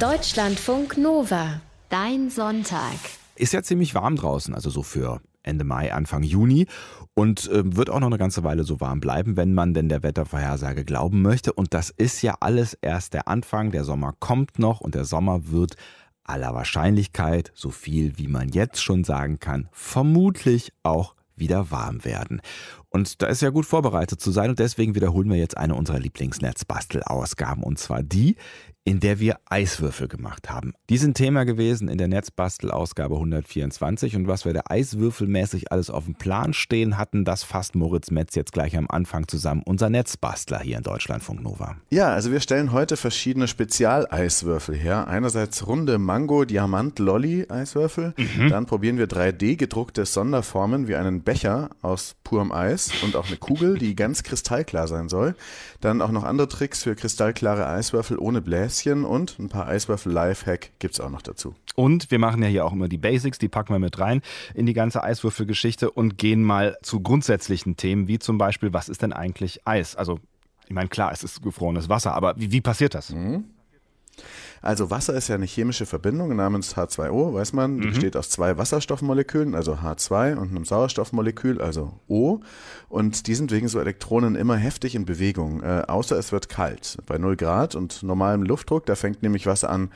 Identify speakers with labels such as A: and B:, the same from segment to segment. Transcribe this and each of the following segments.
A: Deutschlandfunk Nova. Dein Sonntag.
B: Ist ja ziemlich warm draußen, also so für Ende Mai, Anfang Juni. Und äh, wird auch noch eine ganze Weile so warm bleiben, wenn man denn der Wettervorhersage glauben möchte. Und das ist ja alles erst der Anfang. Der Sommer kommt noch und der Sommer wird aller Wahrscheinlichkeit, so viel wie man jetzt schon sagen kann, vermutlich auch wieder warm werden. Und da ist ja gut vorbereitet zu sein und deswegen wiederholen wir jetzt eine unserer Lieblingsnetzbastel-Ausgaben und zwar die, in der wir Eiswürfel gemacht haben. Die sind Thema gewesen in der Netzbastel-Ausgabe 124 und was wir da eiswürfelmäßig alles auf dem Plan stehen hatten, das fasst Moritz Metz jetzt gleich am Anfang zusammen, unser Netzbastler hier in Deutschlandfunk Nova.
C: Ja, also wir stellen heute verschiedene Spezialeiswürfel her. Einerseits runde Mango-Diamant-Lolli-Eiswürfel, mhm. dann probieren wir 3D-gedruckte Sonderformen wie einen Becher aus purem Eis und auch eine Kugel, die ganz kristallklar sein soll. Dann auch noch andere Tricks für kristallklare Eiswürfel ohne Bläschen und ein paar Eiswürfel Lifehack gibt es auch noch dazu.
B: Und wir machen ja hier auch immer die Basics, die packen wir mit rein in die ganze Eiswürfelgeschichte und gehen mal zu grundsätzlichen Themen, wie zum Beispiel, was ist denn eigentlich Eis? Also, ich meine, klar, es ist gefrorenes Wasser, aber wie, wie passiert das?
C: Mhm. Also Wasser ist ja eine chemische Verbindung namens H2O, weiß man. Die mhm. besteht aus zwei Wasserstoffmolekülen, also H2 und einem Sauerstoffmolekül, also O. Und die sind wegen so Elektronen immer heftig in Bewegung, äh, außer es wird kalt. Bei 0 Grad und normalem Luftdruck, da fängt nämlich Wasser an,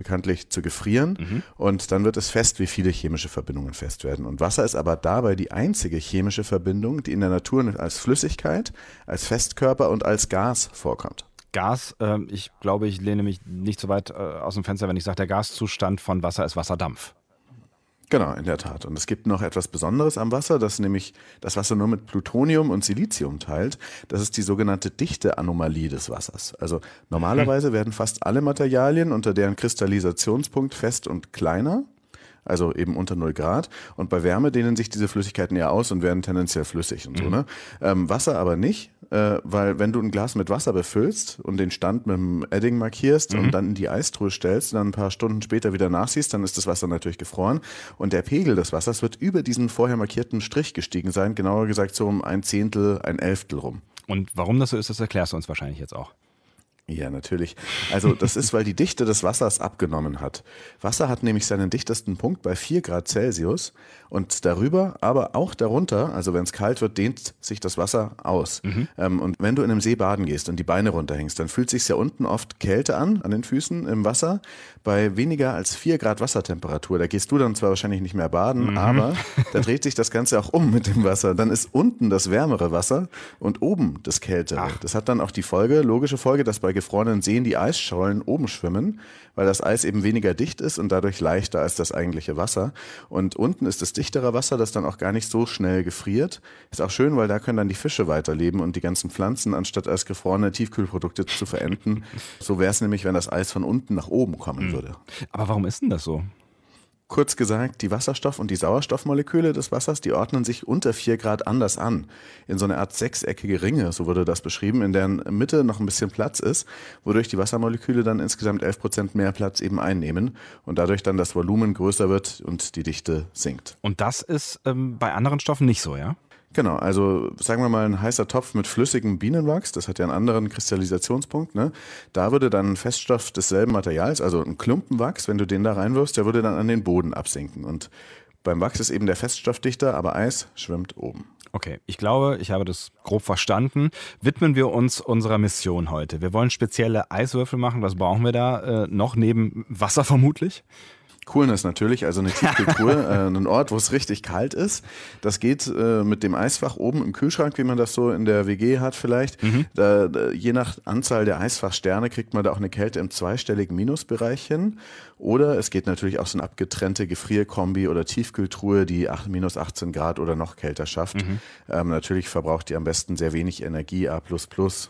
C: bekanntlich zu gefrieren mhm. und dann wird es fest, wie viele chemische Verbindungen fest werden. Und Wasser ist aber dabei die einzige chemische Verbindung, die in der Natur als Flüssigkeit, als Festkörper und als Gas vorkommt.
B: Gas, äh, ich glaube, ich lehne mich nicht so weit äh, aus dem Fenster, wenn ich sage, der Gaszustand von Wasser ist Wasserdampf.
C: Genau, in der Tat. Und es gibt noch etwas Besonderes am Wasser, das nämlich das Wasser nur mit Plutonium und Silizium teilt. Das ist die sogenannte Dichteanomalie des Wassers. Also normalerweise hm. werden fast alle Materialien unter deren Kristallisationspunkt fest und kleiner also eben unter 0 Grad. Und bei Wärme dehnen sich diese Flüssigkeiten eher aus und werden tendenziell flüssig und so. Mhm. Ne? Ähm, Wasser aber nicht, äh, weil wenn du ein Glas mit Wasser befüllst und den Stand mit dem Edding markierst mhm. und dann in die Eistruhe stellst und dann ein paar Stunden später wieder nachsiehst, dann ist das Wasser natürlich gefroren. Und der Pegel des Wassers wird über diesen vorher markierten Strich gestiegen sein, genauer gesagt so um ein Zehntel, ein Elftel rum.
B: Und warum das so ist, das erklärst du uns wahrscheinlich jetzt auch.
C: Ja, natürlich. Also das ist, weil die Dichte des Wassers abgenommen hat. Wasser hat nämlich seinen dichtesten Punkt bei 4 Grad Celsius und darüber, aber auch darunter, also wenn es kalt wird, dehnt sich das Wasser aus. Mhm. Ähm, und wenn du in einem See baden gehst und die Beine runterhängst, dann fühlt sich ja unten oft Kälte an, an den Füßen im Wasser, bei weniger als 4 Grad Wassertemperatur. Da gehst du dann zwar wahrscheinlich nicht mehr baden, mhm. aber da dreht sich das Ganze auch um mit dem Wasser. Dann ist unten das wärmere Wasser und oben das kältere. Ach. Das hat dann auch die Folge, logische Folge, dass bei gefrorenen Seen die Eisschollen oben schwimmen, weil das Eis eben weniger dicht ist und dadurch leichter als das eigentliche Wasser. Und unten ist das dichtere Wasser, das dann auch gar nicht so schnell gefriert. Ist auch schön, weil da können dann die Fische weiterleben und die ganzen Pflanzen, anstatt als gefrorene Tiefkühlprodukte zu verenden. So wäre es nämlich, wenn das Eis von unten nach oben kommen hm. würde.
B: Aber warum ist denn das so?
C: Kurz gesagt, die Wasserstoff- und die Sauerstoffmoleküle des Wassers, die ordnen sich unter 4 Grad anders an. In so eine Art sechseckige Ringe, so wurde das beschrieben, in deren Mitte noch ein bisschen Platz ist, wodurch die Wassermoleküle dann insgesamt 11 Prozent mehr Platz eben einnehmen und dadurch dann das Volumen größer wird und die Dichte sinkt.
B: Und das ist ähm, bei anderen Stoffen nicht so, ja?
C: Genau, also sagen wir mal ein heißer Topf mit flüssigem Bienenwachs, das hat ja einen anderen Kristallisationspunkt, ne? Da würde dann ein Feststoff desselben Materials, also ein Klumpenwachs, wenn du den da reinwirfst, der würde dann an den Boden absinken. Und beim Wachs ist eben der Feststoff dichter, aber Eis schwimmt oben.
B: Okay, ich glaube, ich habe das grob verstanden. Widmen wir uns unserer Mission heute. Wir wollen spezielle Eiswürfel machen. Was brauchen wir da äh, noch neben Wasser vermutlich?
C: Coolness natürlich, also eine Tiefkühltruhe, äh, ein Ort, wo es richtig kalt ist. Das geht äh, mit dem Eisfach oben im Kühlschrank, wie man das so in der WG hat vielleicht. Mhm. Da, da, je nach Anzahl der Eisfachsterne kriegt man da auch eine Kälte im zweistelligen Minusbereich hin. Oder es geht natürlich auch so eine abgetrennte Gefrierkombi oder Tiefkühltruhe, die 8, minus 18 Grad oder noch kälter schafft. Mhm. Ähm, natürlich verbraucht die am besten sehr wenig Energie, A++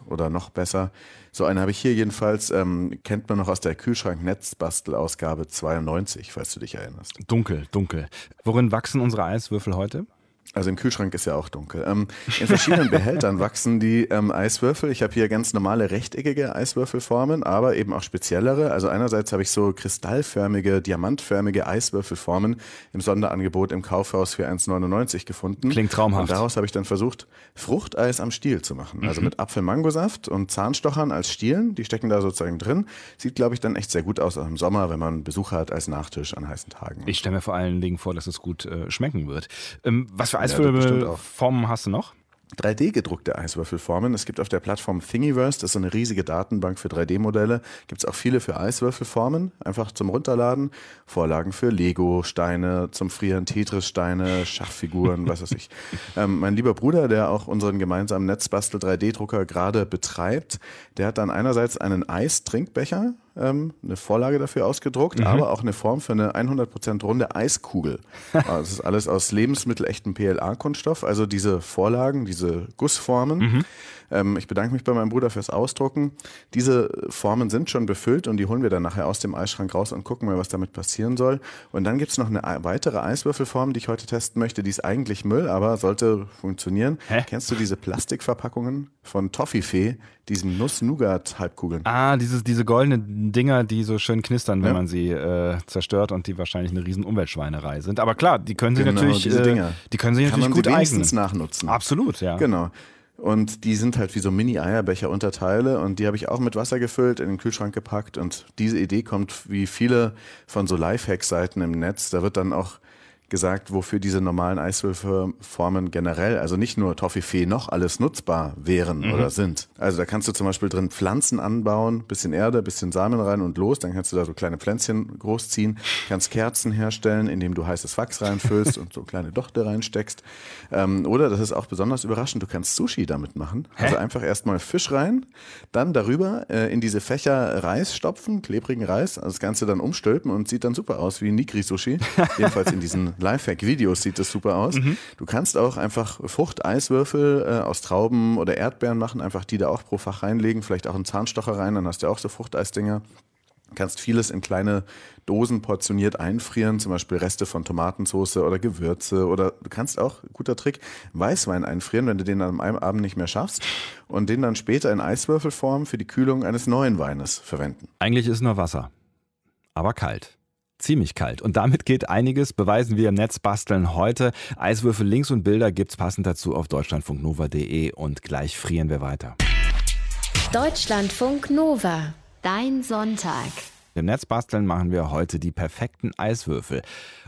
C: oder noch besser. So eine habe ich hier jedenfalls, ähm, kennt man noch aus der Kühlschrank-Netzbastel-Ausgabe 92, falls du dich erinnerst.
B: Dunkel, dunkel. Worin wachsen unsere Eiswürfel heute?
C: Also im Kühlschrank ist ja auch dunkel. Ähm, in verschiedenen Behältern wachsen die ähm, Eiswürfel. Ich habe hier ganz normale rechteckige Eiswürfelformen, aber eben auch speziellere. Also einerseits habe ich so kristallförmige, diamantförmige Eiswürfelformen im Sonderangebot im Kaufhaus für 1,99 gefunden.
B: Klingt traumhaft.
C: Und daraus habe ich dann versucht, Fruchteis am Stiel zu machen. Also mit Apfel-Mangosaft und Zahnstochern als Stielen. Die stecken da sozusagen drin. Sieht, glaube ich, dann echt sehr gut aus auch im Sommer, wenn man Besucher hat als Nachtisch an heißen Tagen.
B: Ich stelle mir vor allen Dingen vor, dass es gut äh, schmecken wird. Ähm, was für. Eiswürfelformen hast du noch?
C: 3D gedruckte Eiswürfelformen. Es gibt auf der Plattform Thingiverse, das ist so eine riesige Datenbank für 3D-Modelle, gibt es auch viele für Eiswürfelformen, einfach zum Runterladen. Vorlagen für Lego, Steine, zum Frieren, Tetris-Steine, Schachfiguren, was weiß ich. Ähm, mein lieber Bruder, der auch unseren gemeinsamen Netzbastel 3D-Drucker gerade betreibt, der hat dann einerseits einen Eistrinkbecher, ähm, eine Vorlage dafür ausgedruckt, aber auch eine Form für eine 100% runde Eiskugel. Also Das ist alles aus lebensmittelechtem PLA-Kunststoff, also diese Vorlagen, diese Gussformen. Ähm, ich bedanke mich bei meinem Bruder fürs Ausdrucken. Diese Formen sind schon befüllt und die holen wir dann nachher aus dem Eisschrank raus und gucken mal, was damit passieren soll. Und dann gibt es noch eine ei- weitere Eiswürfelform, die ich heute testen möchte. Die ist eigentlich Müll, aber sollte funktionieren.
B: Hä?
C: Kennst du diese Plastikverpackungen von Toffifee, diesen Nuss-Nougat-Halbkugeln?
B: Ah, dieses, diese goldenen Dinger, die so schön knistern, wenn
C: Ja.
B: man sie äh, zerstört und die wahrscheinlich eine riesen Umweltschweinerei sind. Aber klar, die können sie
C: Genau,
B: natürlich, äh, die können sie
C: Kann
B: natürlich
C: man
B: gut eignen.
C: nachnutzen.
B: Absolut, ja.
C: Genau. Und die sind halt wie so Mini-Eierbecher-Unterteile und die habe ich auch mit Wasser gefüllt, in den Kühlschrank gepackt und diese Idee kommt wie viele von so Lifehack-Seiten im Netz. Da wird dann auch gesagt, wofür diese normalen Eiswürfelformen generell, also nicht nur Toffifee, noch alles nutzbar wären
B: Mhm.
C: oder sind. Also da kannst du zum Beispiel drin Pflanzen anbauen, bisschen Erde, bisschen Samen rein und los, dann kannst du da so kleine Pflänzchen großziehen, kannst Kerzen herstellen, indem du heißes Wachs reinfüllst und so kleine Dochte reinsteckst. Ähm, oder, das ist auch besonders überraschend, du kannst Sushi damit machen. Also einfach erstmal Fisch rein, dann darüber äh, in diese Fächer Reis stopfen, klebrigen Reis, also das Ganze dann umstülpen und sieht dann super aus wie Nigri-Sushi. Jedenfalls in diesen Lifehack-Videos sieht das super aus. Du kannst auch einfach Fruchteiswürfel äh, aus Trauben oder Erdbeeren machen, einfach die da auch pro Fach reinlegen, vielleicht auch einen Zahnstocher rein, dann hast du auch so Fruchteisdinger. Kannst vieles in kleine Dosen portioniert einfrieren, zum Beispiel Reste von Tomatensauce oder Gewürze oder du kannst auch, guter Trick, Weißwein einfrieren, wenn du den an einem Abend nicht mehr schaffst und den dann später in Eiswürfelform für die Kühlung eines neuen Weines verwenden.
B: Eigentlich ist nur Wasser. Aber kalt. Ziemlich kalt. Und damit geht einiges, beweisen wir im Netz basteln heute. Eiswürfel, Links und Bilder gibt's passend dazu auf deutschlandfunknova.de und gleich frieren wir weiter.
A: Deutschlandfunk Nova. Dein Sonntag.
B: Im Netz basteln machen wir heute die perfekten Eiswürfel.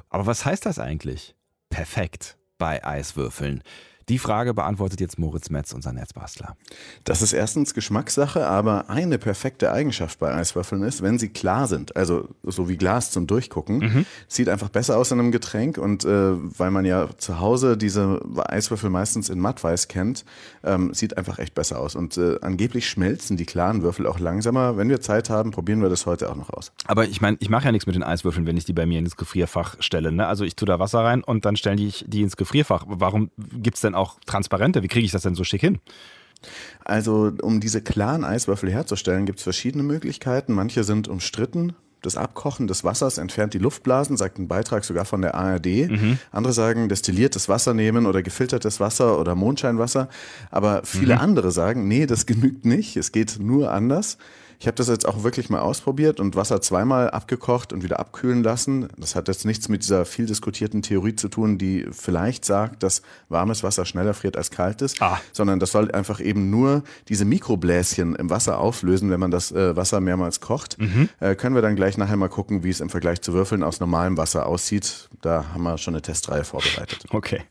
B: Aber was heißt das eigentlich? Perfekt bei Eiswürfeln. Die Frage beantwortet jetzt Moritz Metz, unser Netzbastler.
C: Das ist erstens Geschmackssache, aber eine perfekte Eigenschaft bei Eiswürfeln ist, wenn sie klar sind, also so wie Glas zum Durchgucken, sieht einfach besser aus in einem Getränk und äh, weil man ja zu Hause diese Eiswürfel meistens in Mattweiß kennt, ähm, sieht einfach echt besser aus und äh, angeblich schmelzen die klaren Würfel auch langsamer. Wenn wir Zeit haben, probieren wir das heute auch noch aus.
B: Aber ich meine, ich mache ja nichts mit den Eiswürfeln, wenn ich die bei mir ins Gefrierfach stelle. Ne? Also ich tue da Wasser rein und dann stellen die, die ins Gefrierfach. Warum gibt's denn auch transparente? Wie kriege ich das denn so schick hin?
C: Also, um diese klaren Eiswürfel herzustellen, gibt es verschiedene Möglichkeiten. Manche sind umstritten. Das Abkochen des Wassers entfernt die Luftblasen, sagt ein Beitrag sogar von der ARD. Andere sagen, destilliertes Wasser nehmen oder gefiltertes Wasser oder Mondscheinwasser. Aber viele andere sagen, nee, das genügt nicht. Es geht nur anders. Ich habe das jetzt auch wirklich mal ausprobiert und Wasser zweimal abgekocht und wieder abkühlen lassen. Das hat jetzt nichts mit dieser viel diskutierten Theorie zu tun, die vielleicht sagt, dass warmes Wasser schneller friert als kaltes,
B: Ah.
C: sondern das soll einfach eben nur diese Mikrobläschen im Wasser auflösen, wenn man das äh, Wasser mehrmals kocht. Äh, können wir dann gleich nachher mal gucken, wie es im Vergleich zu Würfeln aus normalem Wasser aussieht. Da haben wir schon eine Testreihe vorbereitet.
B: Okay.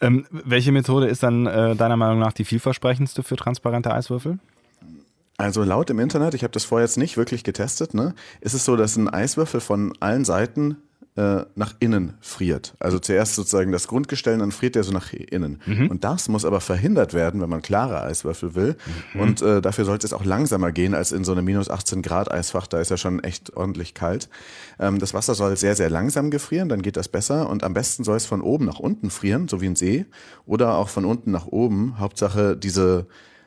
B: Ähm, welche Methode ist dann äh, deiner Meinung nach die vielversprechendste für transparente Eiswürfel?
C: Also laut im Internet, ich habe das vorher jetzt nicht wirklich getestet, ne, ist es so, dass ein Eiswürfel von allen Seiten äh, nach innen friert. Also zuerst sozusagen das Grundgestell, dann friert der so nach innen. Und das muss aber verhindert werden, wenn man klare Eiswürfel will. Und äh, dafür sollte es auch langsamer gehen als in so einem minus 18 Grad Eisfach. Da ist ja schon echt ordentlich kalt. Ähm, das Wasser soll sehr, sehr langsam gefrieren, dann geht das besser. Und am besten soll es von oben nach unten frieren, so wie ein See. Oder auch von unten nach oben. Hauptsache diese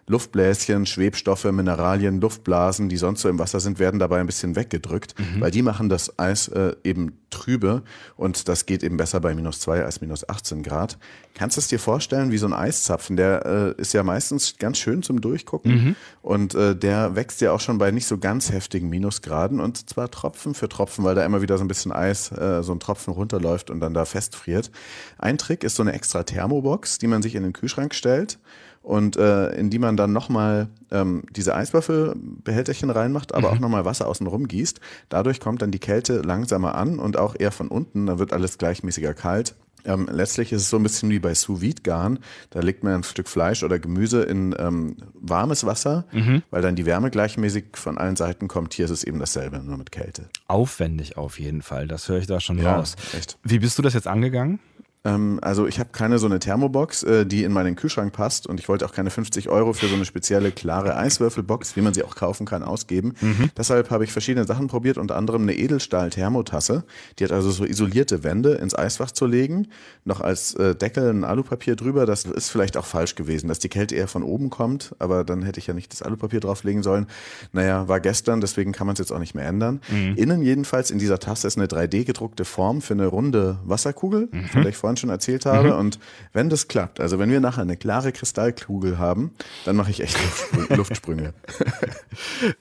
C: Luftbläschen, Schwebstoffe, Mineralien, Luftblasen, die sonst so im Wasser sind, werden dabei ein bisschen weggedrückt, mhm. weil die machen das Eis äh, eben trübe und das geht eben besser bei minus zwei als minus 18 Grad. Kannst du es dir vorstellen, wie so ein Eiszapfen, der äh, ist ja meistens ganz schön zum Durchgucken mhm. und äh, der wächst ja auch schon bei nicht so ganz heftigen Minusgraden und zwar Tropfen für Tropfen, weil da immer wieder so ein bisschen Eis, äh, so ein Tropfen runterläuft und dann da festfriert. Ein Trick ist so eine extra Thermobox, die man sich in den Kühlschrank stellt und äh, in die man dann nochmal ähm, diese Eiswürfelbehälterchen reinmacht, aber mhm. auch nochmal Wasser außenrum gießt. Dadurch kommt dann die Kälte langsamer an und auch eher von unten, dann wird alles gleichmäßiger kalt. Ähm, letztlich ist es so ein bisschen wie bei sous vide garen Da legt man ein Stück Fleisch oder Gemüse in ähm, warmes Wasser, mhm. weil dann die Wärme gleichmäßig von allen Seiten kommt. Hier ist es eben dasselbe, nur mit Kälte.
B: Aufwendig auf jeden Fall, das höre ich da schon ja, raus. Echt. Wie bist du das jetzt angegangen?
C: Ähm, also ich habe keine so eine Thermobox, äh, die in meinen Kühlschrank passt und ich wollte auch keine 50 Euro für so eine spezielle klare Eiswürfelbox, wie man sie auch kaufen kann, ausgeben. Mhm. Deshalb habe ich verschiedene Sachen probiert, unter anderem eine Edelstahl-Thermotasse. Die hat also so isolierte Wände ins Eisfach zu legen, noch als äh, Deckel ein Alupapier drüber. Das ist vielleicht auch falsch gewesen, dass die Kälte eher von oben kommt, aber dann hätte ich ja nicht das Alupapier drauflegen sollen. Naja, war gestern, deswegen kann man es jetzt auch nicht mehr ändern. Mhm. Innen jedenfalls in dieser Tasse ist eine 3D gedruckte Form für eine runde Wasserkugel, mhm. von der ich vorhin schon erzählt habe. Mhm. Und wenn das klappt, also wenn wir nachher eine klare Kristallkugel haben, dann mache ich echt Luftsprünge.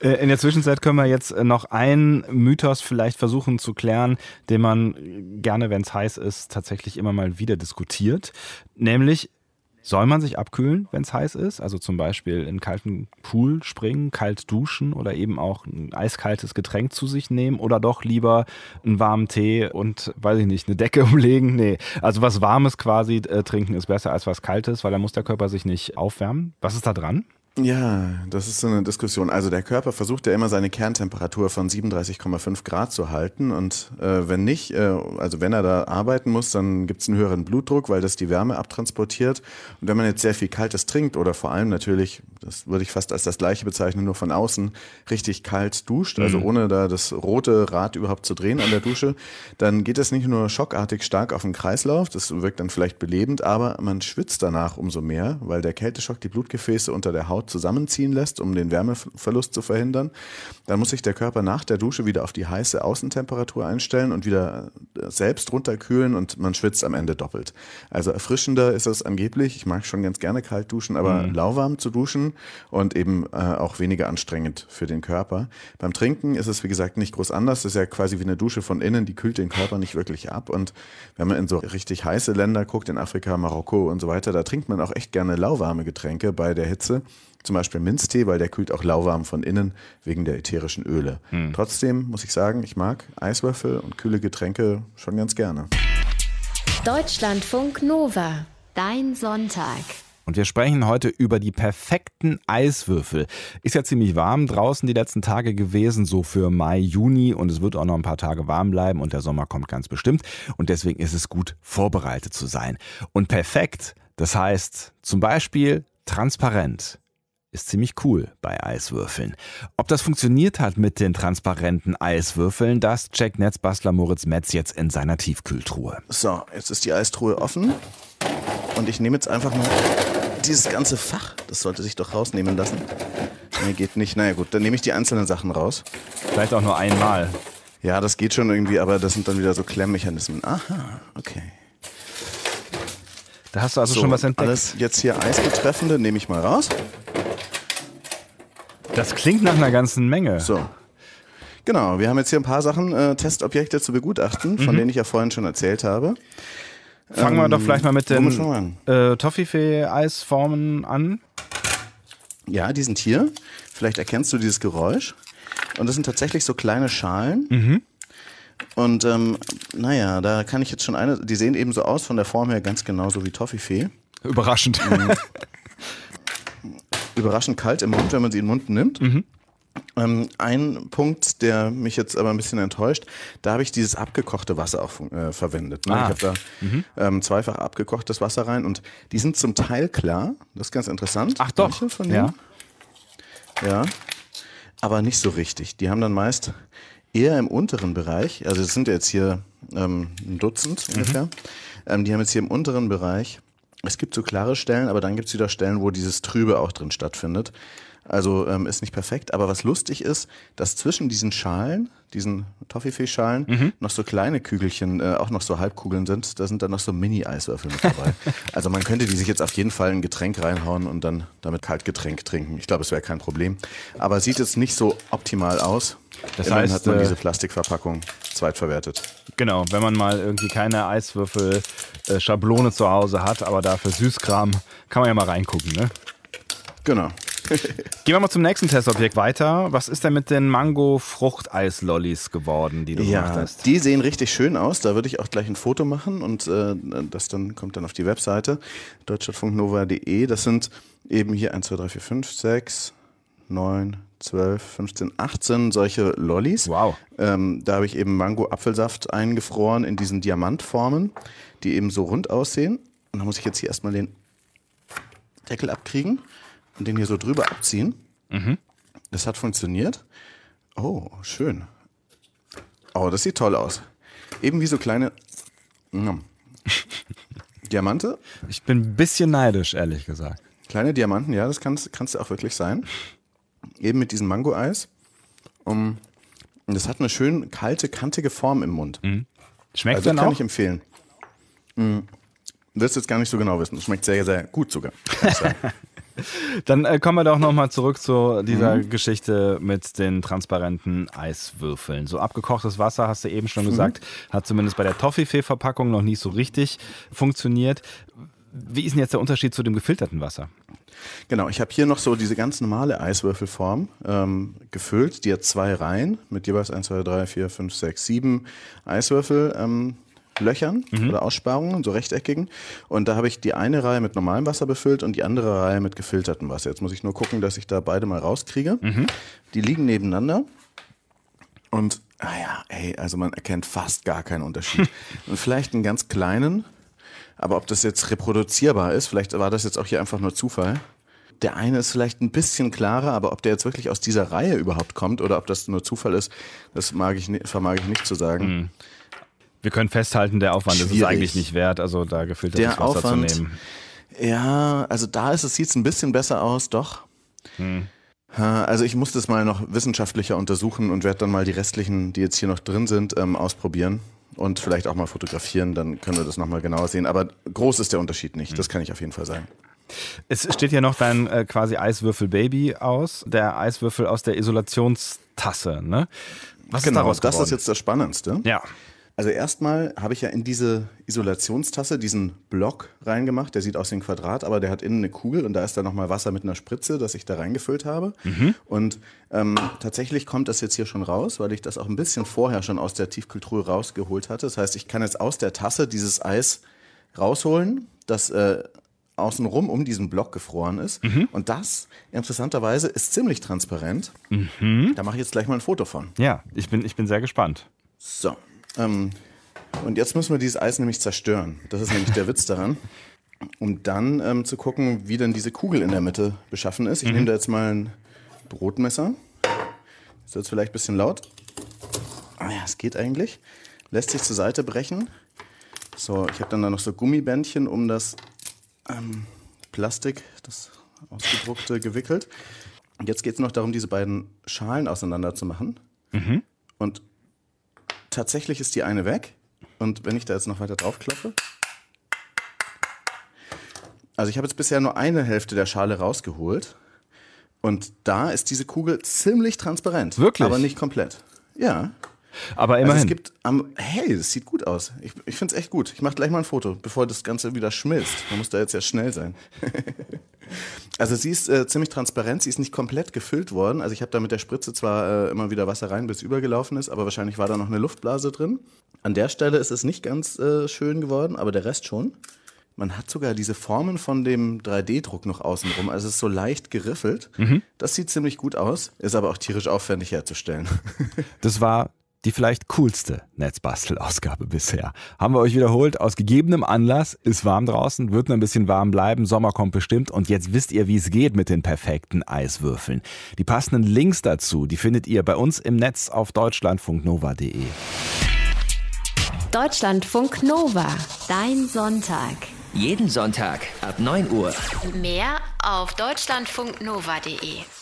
B: Äh, in der Zwischenzeit können wir jetzt noch einen Mythos vielleicht versuchen zu klären, den man gerne, wenn es heiß ist, tatsächlich immer mal wieder diskutiert. Nämlich, soll man sich abkühlen, wenn es heiß ist? Also zum Beispiel in kalten Pool springen, kalt duschen oder eben auch ein eiskaltes Getränk zu sich nehmen oder doch lieber einen warmen Tee und, weiß ich nicht, eine Decke umlegen? Nee, also was Warmes quasi äh, trinken ist besser als was Kaltes, weil dann muss der Körper sich nicht aufwärmen. Was ist da dran?
C: Ja, das ist so eine Diskussion. Also der Körper versucht ja immer seine Kerntemperatur von 37,5 Grad zu halten und äh, wenn nicht, äh, also wenn er da arbeiten muss, dann gibt es einen höheren Blutdruck, weil das die Wärme abtransportiert. Und wenn man jetzt sehr viel Kaltes trinkt oder vor allem natürlich, das würde ich fast als das gleiche bezeichnen, nur von außen richtig kalt duscht, also mhm. ohne da das rote Rad überhaupt zu drehen an der Dusche, dann geht es nicht nur schockartig stark auf den Kreislauf, das wirkt dann vielleicht belebend, aber man schwitzt danach umso mehr, weil der Kälteschock die Blutgefäße unter der Haut zusammenziehen lässt, um den Wärmeverlust zu verhindern. Dann muss sich der Körper nach der Dusche wieder auf die heiße Außentemperatur einstellen und wieder äh, selbst runterkühlen und man schwitzt am Ende doppelt. Also erfrischender ist es angeblich. Ich mag schon ganz gerne kalt duschen, aber mhm. lauwarm zu duschen und eben äh, auch weniger anstrengend für den Körper. Beim Trinken ist es wie gesagt nicht groß anders. Das ist ja quasi wie eine Dusche von innen, die kühlt den Körper nicht wirklich ab. Und wenn man in so richtig heiße Länder guckt, in Afrika, Marokko und so weiter, da trinkt man auch echt gerne lauwarme Getränke bei der Hitze. Zum Beispiel Minztee, weil der kühlt auch lauwarm von innen wegen der ätherischen Öle. Hm. Trotzdem muss ich sagen, ich mag Eiswürfel und kühle Getränke schon ganz gerne.
A: Deutschlandfunk Nova. Dein Sonntag.
B: Und wir sprechen heute über die perfekten Eiswürfel. Ist ja ziemlich warm draußen die letzten Tage gewesen, so für Mai, Juni. Und es wird auch noch ein paar Tage warm bleiben und der Sommer kommt ganz bestimmt. Und deswegen ist es gut, vorbereitet zu sein. Und perfekt, das heißt zum Beispiel transparent ist ziemlich cool bei Eiswürfeln. Ob das funktioniert hat mit den transparenten Eiswürfeln, das checkt Netzbastler Moritz Metz jetzt in seiner Tiefkühltruhe.
C: So, jetzt ist die Eistruhe offen und ich nehme jetzt einfach mal dieses ganze Fach. Das sollte sich doch rausnehmen lassen. Nee, geht nicht. Naja gut, dann nehme ich die einzelnen Sachen raus.
B: Vielleicht auch nur einmal.
C: Ja, das geht schon irgendwie, aber das sind dann wieder so Klemmmechanismen. Aha, okay.
B: Da hast du also so, schon was entdeckt.
C: Alles jetzt hier Eisbetreffende nehme ich mal raus.
B: Das klingt nach einer ganzen Menge.
C: So. Genau, wir haben jetzt hier ein paar Sachen, äh, Testobjekte zu begutachten, von mhm. denen ich ja vorhin schon erzählt habe.
B: Fangen ähm, wir doch vielleicht mal mit den äh, Toffifee-Eisformen an.
C: Ja, die sind hier. Vielleicht erkennst du dieses Geräusch. Und das sind tatsächlich so kleine Schalen. Mhm. Und ähm, naja, da kann ich jetzt schon eine, die sehen eben so aus von der Form her ganz genauso wie Toffifee.
B: Überraschend. Mhm.
C: überraschend kalt im Mund, wenn man sie in den Mund nimmt. Mhm. Ähm, ein Punkt, der mich jetzt aber ein bisschen enttäuscht, da habe ich dieses abgekochte Wasser auch äh, verwendet. Ne? Ah. Ich habe da mhm. ähm, zweifach abgekochtes Wasser rein und die sind zum Teil klar. Das ist ganz interessant.
B: Ach doch.
C: ja. Ja. Aber nicht so richtig. Die haben dann meist eher im unteren Bereich, also es sind jetzt hier ähm, ein Dutzend mhm. ungefähr, ähm, die haben jetzt hier im unteren Bereich Es gibt so klare Stellen, aber dann gibt es wieder Stellen, wo dieses Trübe auch drin stattfindet. Also ähm, ist nicht perfekt, aber was lustig ist, dass zwischen diesen Schalen, diesen Toffifee-Schalen, mhm. noch so kleine Kügelchen, äh, auch noch so Halbkugeln sind. Da sind dann noch so Mini-Eiswürfel mit dabei. also man könnte die sich jetzt auf jeden Fall in ein Getränk reinhauen und dann damit Kaltgetränk trinken. Ich glaube, es wäre kein Problem. Aber sieht jetzt nicht so optimal aus. Das Immerhin heißt, hat man äh, diese Plastikverpackung zweitverwertet.
B: Genau, wenn man mal irgendwie keine Eiswürfel-Schablone zu Hause hat, aber dafür Süßkram, kann man ja mal reingucken, ne?
C: Genau.
B: Gehen wir mal zum nächsten Testobjekt weiter. Was ist denn mit den Mango-Fruchteis-Lollis geworden, die du ja, gemacht hast?
C: Die sehen richtig schön aus. Da würde ich auch gleich ein Foto machen und äh, das dann kommt dann auf die Webseite deutschlandfunknova.de. Das sind eben hier 1, 2, 3, 4, 5, 6, 9, 12, 15, 18 solche Lollis.
B: Wow.
C: Ähm, da habe ich eben Mango-Apfelsaft eingefroren in diesen Diamantformen, die eben so rund aussehen. Und da muss ich jetzt hier erstmal den Deckel abkriegen und den hier so drüber abziehen. Mhm. Das hat funktioniert. Oh, schön. Oh, das sieht toll aus. Eben wie so kleine mm, Diamante.
B: Ich bin ein bisschen neidisch, ehrlich gesagt.
C: Kleine Diamanten, ja, das kann es auch wirklich sein. Eben mit diesem Mango-Eis. Um, und das hat eine schön kalte, kantige Form im Mund. Mhm.
B: Schmeckt
C: also,
B: dann
C: kann
B: auch?
C: ich empfehlen. Mhm. Wirst jetzt gar nicht so genau wissen. Es schmeckt sehr, sehr gut sogar.
B: Dann äh, kommen wir doch nochmal zurück zu dieser mhm. Geschichte mit den transparenten Eiswürfeln. So abgekochtes Wasser, hast du eben schon mhm. gesagt, hat zumindest bei der Toffifee-Verpackung noch nicht so richtig funktioniert. Wie ist denn jetzt der Unterschied zu dem gefilterten Wasser?
C: Genau, ich habe hier noch so diese ganz normale Eiswürfelform ähm, gefüllt. Die hat zwei Reihen mit jeweils 1, 2, 3, 4, 5, 6, 7 Eiswürfel. Ähm, Löchern mhm. oder Aussparungen, so rechteckigen. Und da habe ich die eine Reihe mit normalem Wasser befüllt und die andere Reihe mit gefiltertem Wasser. Jetzt muss ich nur gucken, dass ich da beide mal rauskriege. Mhm. Die liegen nebeneinander. Und, ah ja, ey, also man erkennt fast gar keinen Unterschied. und vielleicht einen ganz kleinen, aber ob das jetzt reproduzierbar ist, vielleicht war das jetzt auch hier einfach nur Zufall. Der eine ist vielleicht ein bisschen klarer, aber ob der jetzt wirklich aus dieser Reihe überhaupt kommt oder ob das nur Zufall ist, das mag ich, vermag ich nicht zu sagen. Mhm.
B: Wir können festhalten, der Aufwand Schwierig. ist es eigentlich nicht wert, also da gefiltertes
C: der
B: Wasser
C: Aufwand,
B: zu nehmen.
C: Ja, also da ist es, sieht es ein bisschen besser aus, doch. Hm. Also ich muss das mal noch wissenschaftlicher untersuchen und werde dann mal die restlichen, die jetzt hier noch drin sind, ähm, ausprobieren und vielleicht auch mal fotografieren, dann können wir das nochmal genauer sehen. Aber groß ist der Unterschied nicht, das kann ich auf jeden Fall sagen.
B: Es steht ja noch dein äh, quasi Eiswürfel-Baby aus, der Eiswürfel aus der Isolationstasse, ne?
C: Was genau, ist daraus das ist jetzt das Spannendste.
B: Ja.
C: Also erstmal habe ich ja in diese Isolationstasse diesen Block reingemacht. Der sieht aus wie ein Quadrat, aber der hat innen eine Kugel und da ist dann nochmal Wasser mit einer Spritze, das ich da reingefüllt habe. Mhm. Und ähm, tatsächlich kommt das jetzt hier schon raus, weil ich das auch ein bisschen vorher schon aus der Tiefkühltruhe rausgeholt hatte. Das heißt, ich kann jetzt aus der Tasse dieses Eis rausholen, das äh, außenrum um diesen Block gefroren ist. Mhm. Und das, interessanterweise, ist ziemlich transparent. Mhm. Da mache ich jetzt gleich mal ein Foto von.
B: Ja, ich bin, ich bin sehr gespannt.
C: So, ähm, und jetzt müssen wir dieses Eis nämlich zerstören. Das ist nämlich der Witz daran. Um dann ähm, zu gucken, wie denn diese Kugel in der Mitte beschaffen ist. Ich mhm. nehme da jetzt mal ein Brotmesser. Ist jetzt vielleicht ein bisschen laut. Ah ja, es geht eigentlich. Lässt sich zur Seite brechen. So, ich habe dann da noch so Gummibändchen um das ähm, Plastik, das ausgedruckte, gewickelt. Und jetzt geht es noch darum, diese beiden Schalen auseinander zu machen. Mhm. Und tatsächlich ist die eine weg. Und wenn ich da jetzt noch weiter drauf klopfe. Also ich habe jetzt bisher nur eine Hälfte der Schale rausgeholt. Und da ist diese Kugel ziemlich transparent.
B: Wirklich?
C: Aber nicht komplett. Ja.
B: Aber immerhin. Also
C: es gibt am, hey, das sieht gut aus. Ich, ich finde es echt gut. Ich mache gleich mal ein Foto, bevor das Ganze wieder schmilzt. Man muss da jetzt ja schnell sein. also sie ist äh, ziemlich transparent, sie ist nicht komplett gefüllt worden. Also ich habe da mit der Spritze zwar äh, immer wieder Wasser rein, bis übergelaufen ist, aber wahrscheinlich war da noch eine Luftblase drin. An der Stelle ist es nicht ganz äh, schön geworden, aber der Rest schon. Man hat sogar diese Formen von dem 3D-Druck noch außenrum. Also es ist so leicht geriffelt. Mhm. Das sieht ziemlich gut aus, ist aber auch tierisch aufwendig herzustellen.
B: das war die vielleicht coolste Netzbastelausgabe bisher. Haben wir euch wiederholt, aus gegebenem Anlass, ist warm draußen, wird nur ein bisschen warm bleiben, Sommer kommt bestimmt und jetzt wisst ihr, wie es geht mit den perfekten Eiswürfeln. Die passenden Links dazu, die findet ihr bei uns im Netz auf deutschlandfunknova.de.
A: Deutschlandfunk Nova, dein Sonntag.
D: Jeden Sonntag ab 9 Uhr.
A: Mehr auf deutschlandfunknova.de.